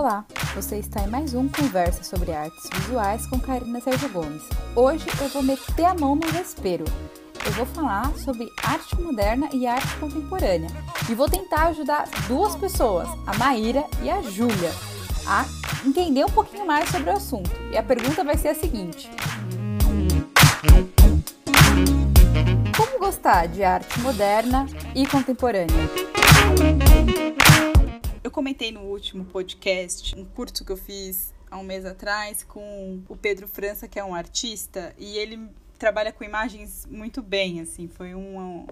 Olá, você está em mais um Conversa sobre Artes Visuais com Karina Sérgio Gomes. Hoje eu vou meter a mão no vespeiro. Eu vou falar sobre arte moderna e arte contemporânea e vou tentar ajudar duas pessoas, a Maíra e a Júlia, a entender um pouquinho mais sobre o assunto. E a pergunta vai ser a seguinte: Como gostar de arte moderna e contemporânea? Eu comentei no último podcast um curso que eu fiz há um mês atrás com o Pedro França, que é um artista, e ele trabalha com imagens muito bem, assim, foi uma,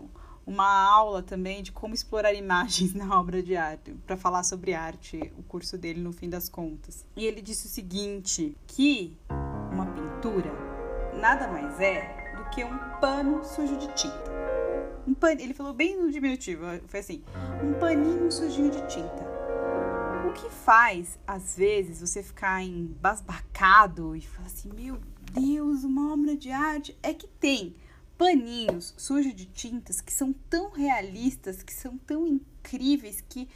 uma aula também de como explorar imagens na obra de arte, para falar sobre arte, o curso dele no fim das contas. E ele disse o seguinte, que uma pintura nada mais é do que um pano sujo de tinta. Um pan... Ele falou bem no diminutivo, foi assim, um paninho sujinho de tinta. O que faz, às vezes, você ficar embasbacado e falar assim, meu Deus, uma obra de arte, é que tem paninhos sujos de tintas que são tão realistas, que são tão incríveis, que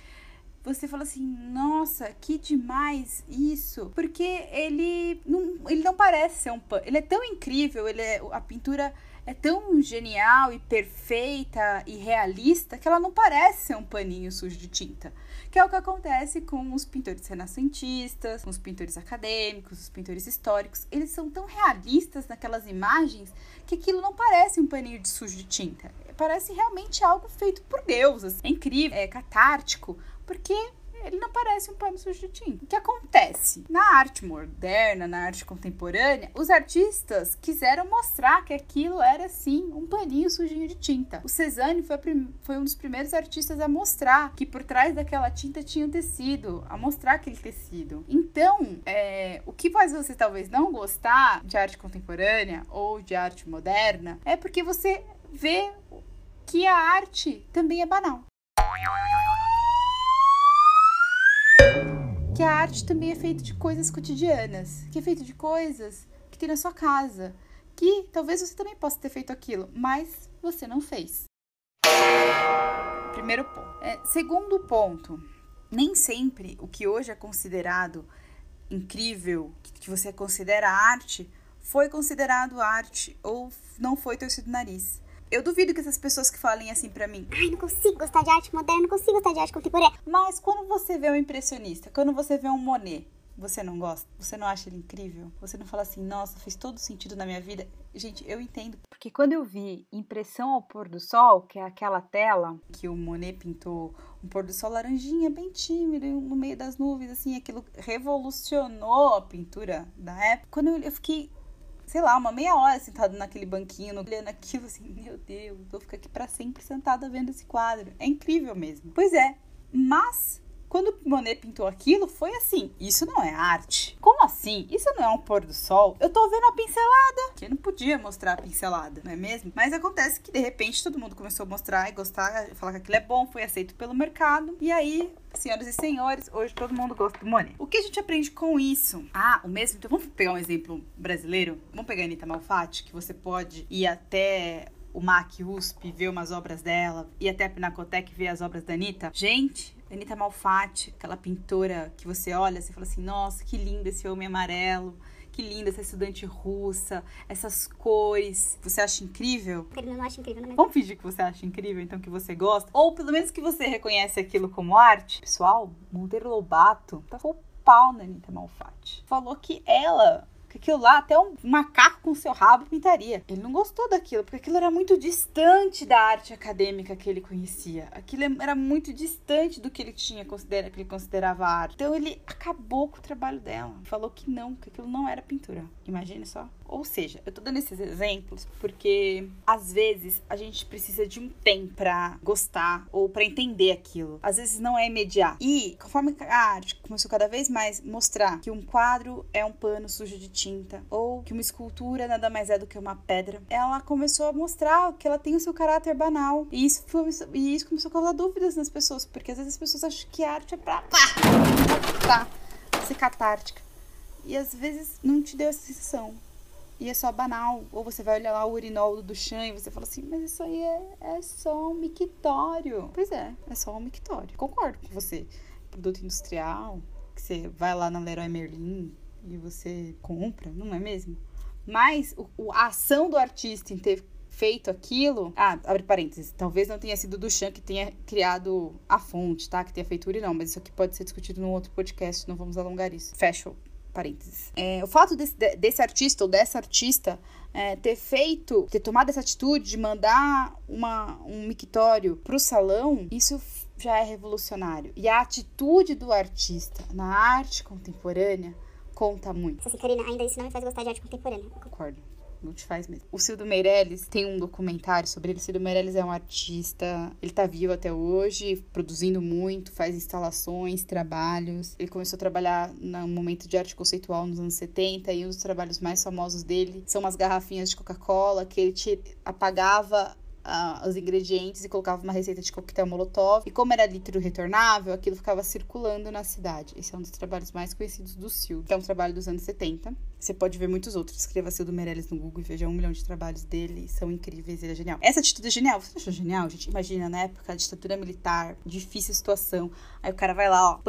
você fala assim, nossa, que demais isso. Porque ele não, ele não parece ser um pano. Ele é tão incrível, ele é, a pintura é tão genial e perfeita e realista que ela não parece ser um paninho sujo de tinta. Que é o que acontece com os pintores renascentistas, com os pintores acadêmicos, os pintores históricos. Eles são tão realistas naquelas imagens que aquilo não parece um paninho de sujo de tinta. Parece realmente algo feito por Deus. Assim. É incrível, é catártico, porque ele não parece um pano sujo de tinta. O que acontece? Na arte moderna, na arte contemporânea, os artistas quiseram mostrar que aquilo era sim um paninho sujinho de tinta. O Cezanne foi, foi um dos primeiros artistas a mostrar que por trás daquela tinta tinha um tecido, a mostrar aquele tecido. Então, é, o que faz você talvez não gostar de arte contemporânea ou de arte moderna é porque você vê que a arte também é banal. Que a arte também é feita de coisas cotidianas, que é feita de coisas que tem na sua casa, que talvez você também possa ter feito aquilo, mas você não fez. Primeiro ponto. É, segundo ponto, nem sempre o que hoje é considerado incrível, que você considera arte, foi considerado arte ou não foi torcido nariz. Eu duvido que essas pessoas que falem assim para mim, ai, não consigo gostar de arte moderna, não consigo gostar de arte contemporânea. Mas quando você vê um impressionista, quando você vê um Monet, você não gosta? Você não acha ele incrível? Você não fala assim, nossa, fez todo sentido na minha vida? Gente, eu entendo. Porque quando eu vi Impressão ao Pôr do Sol, que é aquela tela que o Monet pintou um pôr do sol laranjinha, bem tímido, no meio das nuvens, assim, aquilo revolucionou a pintura da época. Quando eu, eu fiquei sei lá, uma meia hora sentado naquele banquinho, olhando aquilo assim, meu Deus, vou ficar aqui para sempre sentada vendo esse quadro. É incrível mesmo. Pois é, mas quando Monet pintou aquilo, foi assim: isso não é arte. Como assim? Isso não é um pôr do sol? Eu tô vendo a pincelada. Que não podia mostrar a pincelada, não é mesmo? Mas acontece que de repente todo mundo começou a mostrar e gostar, falar que aquilo é bom, foi aceito pelo mercado. E aí senhoras e senhores, hoje todo mundo gosta do Monet. O que a gente aprende com isso? Ah, o mesmo. Então vamos pegar um exemplo brasileiro. Vamos pegar a Anitta Malfatti, que você pode ir até o MAC USP, ver umas obras dela, ir até a Pinacoteca ver as obras da Anitta. Gente, Anitta Malfatti, aquela pintora que você olha, você fala assim, nossa, que lindo esse homem amarelo, que linda essa estudante russa, essas cores. Você acha incrível? Eu não acho incrível, não é Vamos fingir que você acha incrível, então que você gosta. Ou pelo menos que você reconhece aquilo como arte. Pessoal, Monteiro Lobato tacou pau na Anitta Malfatti. Falou que ela que aquilo lá até um macaco com seu rabo pintaria. Ele não gostou daquilo, porque aquilo era muito distante da arte acadêmica que ele conhecia. Aquilo era muito distante do que ele tinha considera, que ele considerava arte. Então ele acabou com o trabalho dela. Falou que não, que aquilo não era pintura. Imagine só. Ou seja, eu tô dando esses exemplos porque às vezes a gente precisa de um tempo para gostar ou para entender aquilo. Às vezes não é imediato. E conforme a arte começou cada vez mais mostrar que um quadro é um pano sujo de tinta ou que uma escultura nada mais é do que uma pedra, ela começou a mostrar que ela tem o seu caráter banal. E isso, foi, e isso começou a causar dúvidas nas pessoas, porque às vezes as pessoas acham que a arte é pra pá, tá, ser catártica. E às vezes não te deu essa sensação e é só banal. Ou você vai olhar lá o urinol do Duchamp e você fala assim, mas isso aí é, é só um mictório. Pois é, é só um mictório. Concordo com você. Produto industrial, que você vai lá na Leroy Merlin e você compra, não é mesmo? Mas o, a ação do artista em ter feito aquilo. Ah, abre parênteses. Talvez não tenha sido do Chan que tenha criado a fonte, tá? Que tenha feito o não, mas isso aqui pode ser discutido num outro podcast, não vamos alongar isso. Fecha parênteses. É, o fato desse, de- desse artista ou dessa artista é, ter feito, ter tomado essa atitude de mandar uma, um mictório pro salão, isso já é revolucionário. E a atitude do artista na arte contemporânea conta muito. Assim, Karina, ainda isso não me faz gostar de arte contemporânea. Concordo. Não te faz mesmo. O Cildo Meirelles tem um documentário sobre ele. O Cildo Meirelles é um artista. Ele tá vivo até hoje, produzindo muito, faz instalações, trabalhos. Ele começou a trabalhar no momento de arte conceitual nos anos 70 e um dos trabalhos mais famosos dele são umas garrafinhas de Coca-Cola que ele te apagava ah, os ingredientes e colocava uma receita de coquetel molotov. E como era líquido retornável, aquilo ficava circulando na cidade. Esse é um dos trabalhos mais conhecidos do Cildo, que é um trabalho dos anos 70. Você pode ver muitos outros. Escreva Cildo Meirelles no Google e veja um milhão de trabalhos dele. São incríveis, ele é genial. Essa atitude é genial. Você achou genial, gente? Imagina, na época, ditadura militar, difícil situação. Aí o cara vai lá, ó,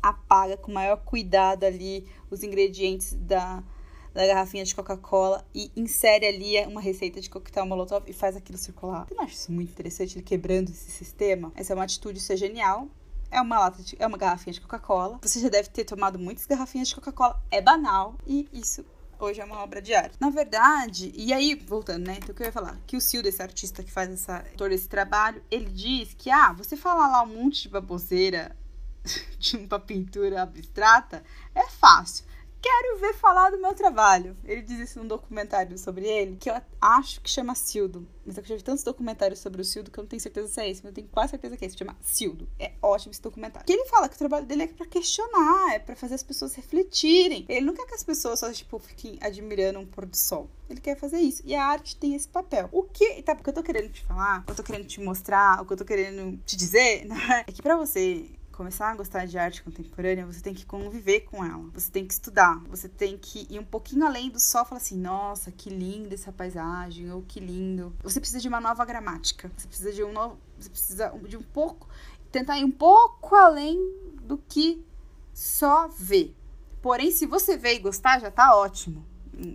apaga com maior cuidado ali os ingredientes da, da garrafinha de Coca-Cola e insere ali uma receita de coquetel molotov e faz aquilo circular. Eu não acho isso muito interessante, ele quebrando esse sistema. Essa é uma atitude, isso é genial. É uma lata de, é uma garrafinha de Coca-Cola. Você já deve ter tomado muitas garrafinhas de Coca-Cola. É banal e isso hoje é uma obra de arte. Na verdade, e aí, voltando, né? Então, o que eu ia falar? Que o Sil, desse artista que faz essa, todo esse trabalho, ele diz que, ah, você falar lá um monte de baboseira de uma pintura abstrata é fácil. Quero ver falar do meu trabalho. Ele diz isso num documentário sobre ele, que eu acho que chama Sildo. Mas eu já vi tantos documentários sobre o Sildo que eu não tenho certeza se é esse, mas eu tenho quase certeza que é esse. Chama Sildo. É ótimo esse documentário. Que ele fala que o trabalho dele é pra questionar, é pra fazer as pessoas refletirem. Ele não quer que as pessoas só, tipo, fiquem admirando um pôr do sol. Ele quer fazer isso. E a arte tem esse papel. O que, tá, o que eu tô querendo te falar, o que eu tô querendo te mostrar, o que eu tô querendo te dizer, né, é que pra você começar a gostar de arte contemporânea, você tem que conviver com ela. Você tem que estudar. Você tem que ir um pouquinho além do só falar assim, nossa, que linda essa paisagem, ou que lindo. Você precisa de uma nova gramática. Você precisa de um novo. Você precisa de um pouco. Tentar ir um pouco além do que só ver. Porém, se você ver e gostar, já tá ótimo.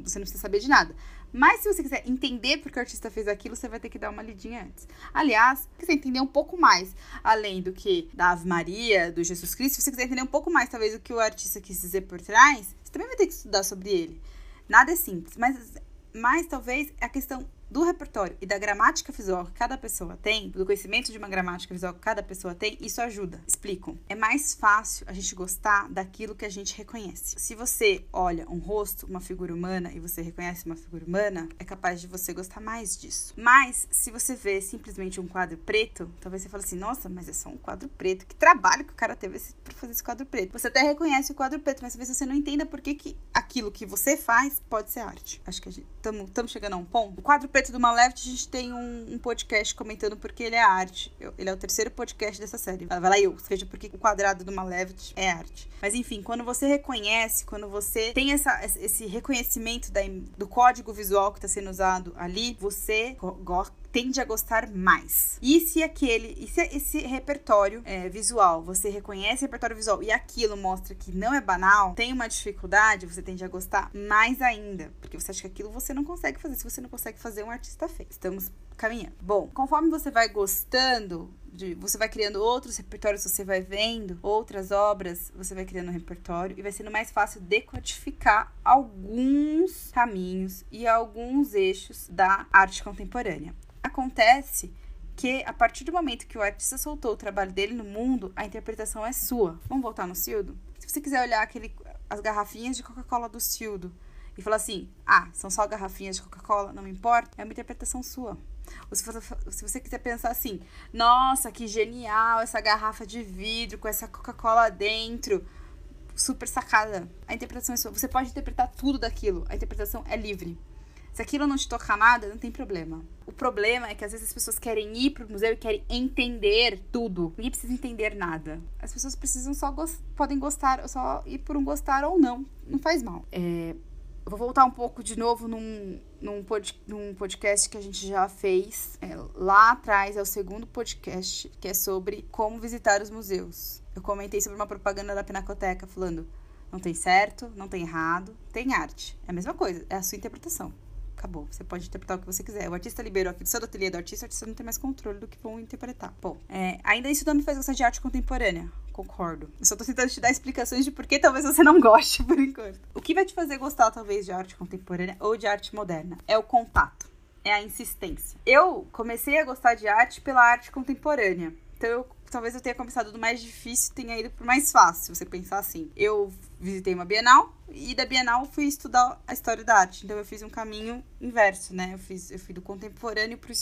Você não precisa saber de nada. Mas se você quiser entender porque o artista fez aquilo, você vai ter que dar uma lidinha antes. Aliás, se você entender um pouco mais, além do que da Ave Maria, do Jesus Cristo, se você quiser entender um pouco mais, talvez, o que o artista quis dizer por trás, você também vai ter que estudar sobre ele. Nada é simples, mas, mas talvez a questão do repertório e da gramática visual que cada pessoa tem, do conhecimento de uma gramática visual que cada pessoa tem, isso ajuda. Explico. É mais fácil a gente gostar daquilo que a gente reconhece. Se você olha um rosto, uma figura humana e você reconhece uma figura humana, é capaz de você gostar mais disso. Mas se você vê simplesmente um quadro preto, talvez você fale assim: "Nossa, mas é só um quadro preto. Que trabalho que o cara teve para fazer esse quadro preto". Você até reconhece o quadro preto, mas talvez você não entenda por que, que aquilo que você faz pode ser arte. Acho que estamos chegando a um ponto. O quadro preto do Malevich, a gente tem um, um, podcast comentando porque ele é arte. Eu, ele é o terceiro podcast dessa série. Vai lá eu, seja porque o quadrado do Malevich é arte. Mas enfim, quando você reconhece, quando você tem essa, esse reconhecimento da, do código visual que está sendo usado ali, você tende a gostar mais. E se aquele, e se esse repertório é, visual, você reconhece repertório visual e aquilo mostra que não é banal, tem uma dificuldade, você tende a gostar mais ainda, porque você acha que aquilo você não consegue fazer. Se você não consegue fazer, um artista fez. Estamos caminhando. Bom, conforme você vai gostando de, você vai criando outros repertórios, você vai vendo outras obras, você vai criando um repertório e vai sendo mais fácil decodificar alguns caminhos e alguns eixos da arte contemporânea. Acontece que a partir do momento que o artista soltou o trabalho dele no mundo, a interpretação é sua. Vamos voltar no Cildo? Se você quiser olhar aquele, as garrafinhas de Coca-Cola do Cildo e falar assim, ah, são só garrafinhas de Coca-Cola, não me importa, é uma interpretação sua. Ou se você, se você quiser pensar assim, nossa, que genial essa garrafa de vidro com essa Coca-Cola dentro, super sacada. A interpretação é sua. Você pode interpretar tudo daquilo, a interpretação é livre. Se aquilo não te tocar nada, não tem problema. O problema é que às vezes as pessoas querem ir pro museu e querem entender tudo. Ninguém precisa entender nada. As pessoas precisam só gost podem gostar, só ir por um gostar ou não. Não faz mal. É, vou voltar um pouco de novo num, num, pod, num podcast que a gente já fez é, lá atrás, é o segundo podcast, que é sobre como visitar os museus. Eu comentei sobre uma propaganda da Pinacoteca falando: não tem certo, não tem errado, tem arte. É a mesma coisa, é a sua interpretação. Acabou. Você pode interpretar o que você quiser. O artista liberou aquilo do ateliê do artista, o artista não tem mais controle do que vão interpretar. Bom, é, ainda isso não me faz gostar de arte contemporânea. Concordo. Eu só tô tentando te dar explicações de por que talvez você não goste por enquanto. O que vai te fazer gostar, talvez, de arte contemporânea ou de arte moderna? É o contato. É a insistência. Eu comecei a gostar de arte pela arte contemporânea. Então eu talvez eu tenha começado do mais difícil e tenha ido pro mais fácil, se você pensar assim. Eu visitei uma Bienal e da Bienal fui estudar a história da arte. Então eu fiz um caminho inverso, né? Eu, fiz, eu fui do contemporâneo pro,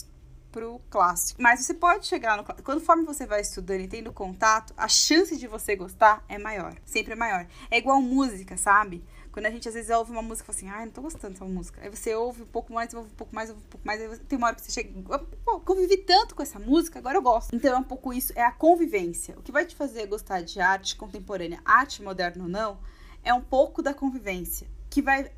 pro clássico. Mas você pode chegar no conforme você vai estudando e tendo contato, a chance de você gostar é maior. Sempre é maior. É igual música, sabe? Quando a gente às vezes ouve uma música e fala assim, ai, ah, não tô gostando dessa música. Aí você ouve um pouco mais, ouve um pouco mais, ouve um pouco mais. Aí tem uma hora que você chega, pô, convivi tanto com essa música, agora eu gosto. Então é um pouco isso, é a convivência. O que vai te fazer gostar de arte contemporânea, arte moderna ou não, é um pouco da convivência. Que vai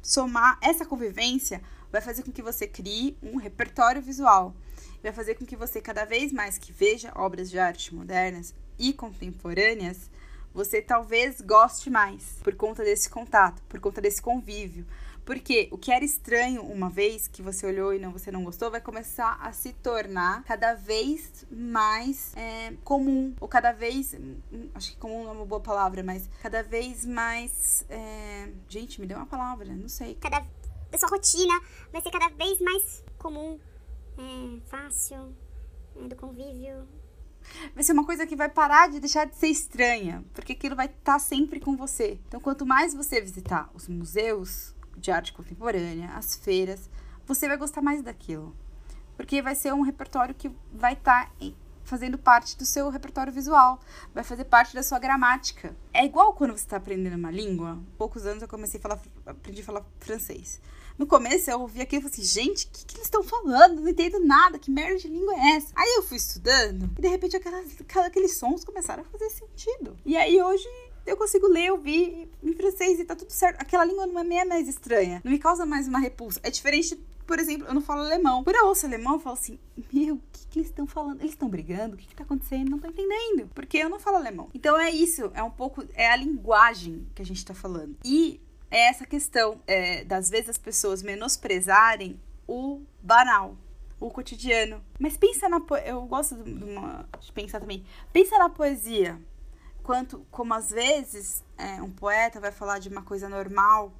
somar essa convivência, vai fazer com que você crie um repertório visual. Vai fazer com que você, cada vez mais que veja obras de arte modernas e contemporâneas, você talvez goste mais por conta desse contato, por conta desse convívio. Porque o que era estranho uma vez que você olhou e não você não gostou, vai começar a se tornar cada vez mais é, comum. Ou cada vez. Acho que comum não é uma boa palavra, mas cada vez mais. É, gente, me deu uma palavra, não sei. Cada, a sua rotina vai ser cada vez mais comum, é, fácil, é, do convívio vai ser uma coisa que vai parar de deixar de ser estranha, porque aquilo vai estar tá sempre com você. Então, quanto mais você visitar os museus de arte contemporânea, as feiras, você vai gostar mais daquilo. Porque vai ser um repertório que vai estar tá fazendo parte do seu repertório visual, vai fazer parte da sua gramática. É igual quando você está aprendendo uma língua. Poucos anos eu comecei a falar, aprendi a falar francês. No começo eu ouvi aquilo e falei assim, gente, o que, que eles estão falando? Não entendo nada, que merda de língua é essa? Aí eu fui estudando e de repente aquelas, aqueles sons começaram a fazer sentido. E aí hoje eu consigo ler, ouvir em francês e tá tudo certo. Aquela língua não é meio mais estranha. Não me causa mais uma repulsa. É diferente, por exemplo, eu não falo alemão. Por eu ouço alemão, eu falo assim, meu, o que, que eles estão falando? Eles estão brigando? O que, que tá acontecendo? Não tô entendendo. Porque eu não falo alemão. Então é isso, é um pouco, é a linguagem que a gente tá falando. E é essa questão é, das vezes as pessoas menosprezarem o banal, o cotidiano. Mas pensa na po... eu gosto de, uma... de, pensar também. Pensa na poesia, quanto como às vezes é, um poeta vai falar de uma coisa normal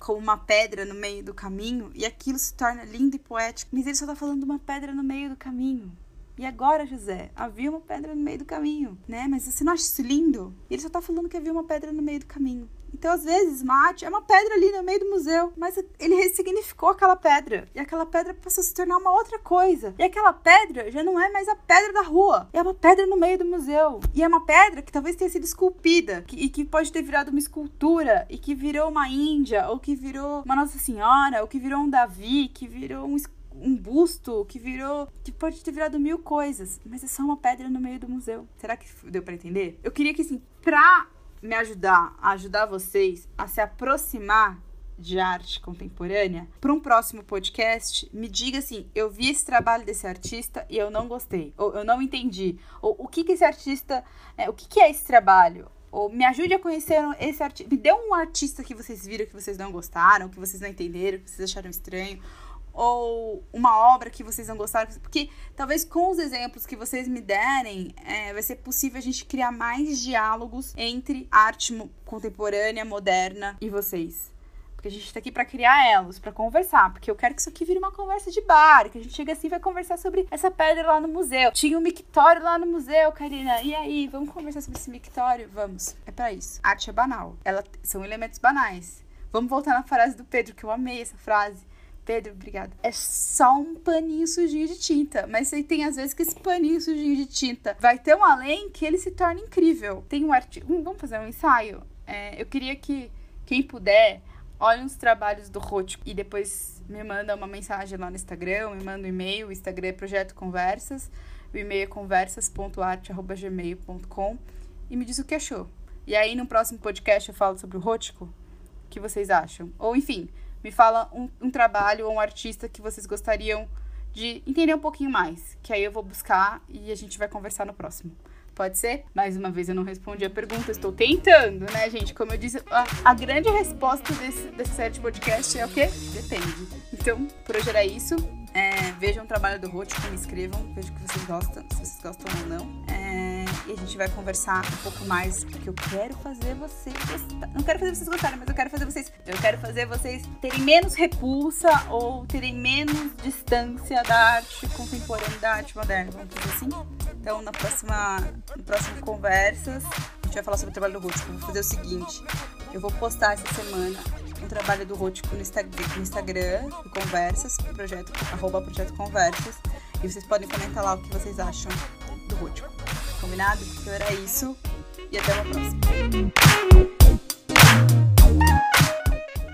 como uma pedra no meio do caminho e aquilo se torna lindo e poético. Mas ele só tá falando de uma pedra no meio do caminho. E agora, José, havia uma pedra no meio do caminho, né? Mas você não acha isso lindo? Ele só tá falando que havia uma pedra no meio do caminho. Então, às vezes, mate é uma pedra ali no meio do museu, mas ele ressignificou aquela pedra. E aquela pedra passou a se tornar uma outra coisa. E aquela pedra já não é mais a pedra da rua, é uma pedra no meio do museu. E é uma pedra que talvez tenha sido esculpida, que, e que pode ter virado uma escultura, e que virou uma Índia, ou que virou uma Nossa Senhora, ou que virou um Davi, que virou um um busto que virou. que pode ter virado mil coisas, mas é só uma pedra no meio do museu. Será que deu para entender? Eu queria que, assim, pra me ajudar a ajudar vocês a se aproximar de arte contemporânea, para um próximo podcast, me diga assim: eu vi esse trabalho desse artista e eu não gostei, ou eu não entendi, ou o que que esse artista, é, o que que é esse trabalho, ou me ajude a conhecer esse artista, me dê um artista que vocês viram que vocês não gostaram, que vocês não entenderam, que vocês acharam estranho, ou uma obra que vocês não gostaram, porque talvez com os exemplos que vocês me derem, é, vai ser possível a gente criar mais diálogos entre arte contemporânea, moderna e vocês. Porque a gente tá aqui para criar elos, para conversar. Porque eu quero que isso aqui vire uma conversa de bar. Que a gente chega assim e vai conversar sobre essa pedra lá no museu. Tinha um mictório lá no museu, Karina. E aí, vamos conversar sobre esse mictório? Vamos. É para isso. Arte é banal. Ela são elementos banais. Vamos voltar na frase do Pedro, que eu amei essa frase. Pedro, obrigada. É só um paninho sujinho de tinta. Mas você tem às vezes que esse paninho sujinho de tinta vai um além que ele se torna incrível. Tem um artigo. Vamos fazer um ensaio? É, eu queria que quem puder olhe os trabalhos do Rótico e depois me manda uma mensagem lá no Instagram, me manda um e-mail. O Instagram é Projeto Conversas. O e-mail é conversas.arte.gmail.com e me diz o que achou. E aí, no próximo podcast, eu falo sobre o Rótico que vocês acham. Ou enfim, me fala um, um trabalho ou um artista que vocês gostariam de entender um pouquinho mais. Que aí eu vou buscar e a gente vai conversar no próximo. Pode ser? Mais uma vez eu não respondi a pergunta, estou tentando, né, gente? Como eu disse, a, a grande resposta desse, desse série de podcast é o quê? Depende. Então, por hoje era isso. É, vejam o trabalho do Ruth, me inscrevam, vejam que vocês gostam, se vocês gostam ou não. É, e a gente vai conversar um pouco mais, porque eu quero fazer vocês gostarem. Não quero fazer vocês gostarem, mas eu quero fazer vocês. Eu quero fazer vocês terem menos repulsa ou terem menos distância da arte contemporânea, da arte moderna, vamos dizer assim. Então, na próxima, no próximo Conversas, a gente vai falar sobre o trabalho do Ruth. Eu vou fazer o seguinte: eu vou postar essa semana um trabalho do Rótico no, Instagram, Conversas, projeto, arroba projeto Conversas. E vocês podem comentar lá o que vocês acham do Rótico. Combinado? Então era isso. E até uma próxima.